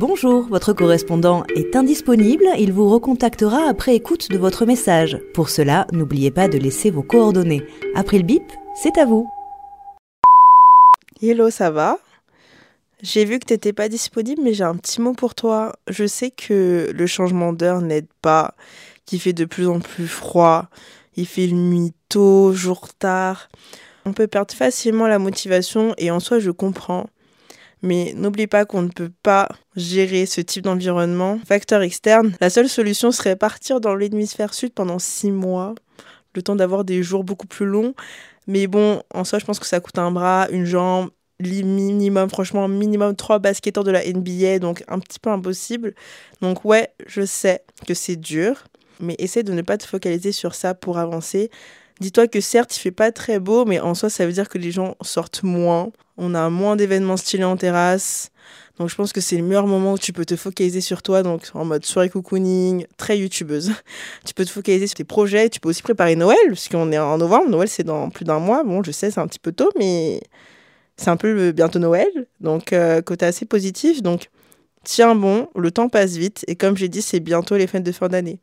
Bonjour, votre correspondant est indisponible, il vous recontactera après écoute de votre message. Pour cela, n'oubliez pas de laisser vos coordonnées. Après le bip, c'est à vous. Hello, ça va? J'ai vu que t'étais pas disponible, mais j'ai un petit mot pour toi. Je sais que le changement d'heure n'aide pas, qu'il fait de plus en plus froid, il fait nuit tôt, jour tard. On peut perdre facilement la motivation et en soi, je comprends. Mais n'oublie pas qu'on ne peut pas gérer ce type d'environnement. Facteur externe, la seule solution serait partir dans l'hémisphère sud pendant six mois, le temps d'avoir des jours beaucoup plus longs. Mais bon, en soi, je pense que ça coûte un bras, une jambe, minimum, franchement, minimum trois basketteurs de la NBA, donc un petit peu impossible. Donc ouais, je sais que c'est dur, mais essaie de ne pas te focaliser sur ça pour avancer. Dis-toi que certes, il fait pas très beau, mais en soi, ça veut dire que les gens sortent moins. On a moins d'événements stylés en terrasse. Donc je pense que c'est le meilleur moment où tu peux te focaliser sur toi, donc en mode soirée cocooning, très youtubeuse. tu peux te focaliser sur tes projets, tu peux aussi préparer Noël, puisqu'on est en novembre, Noël c'est dans plus d'un mois. Bon, je sais, c'est un petit peu tôt, mais c'est un peu bientôt Noël, donc euh, côté assez positif. Donc tiens bon, le temps passe vite, et comme j'ai dit, c'est bientôt les fêtes de fin d'année.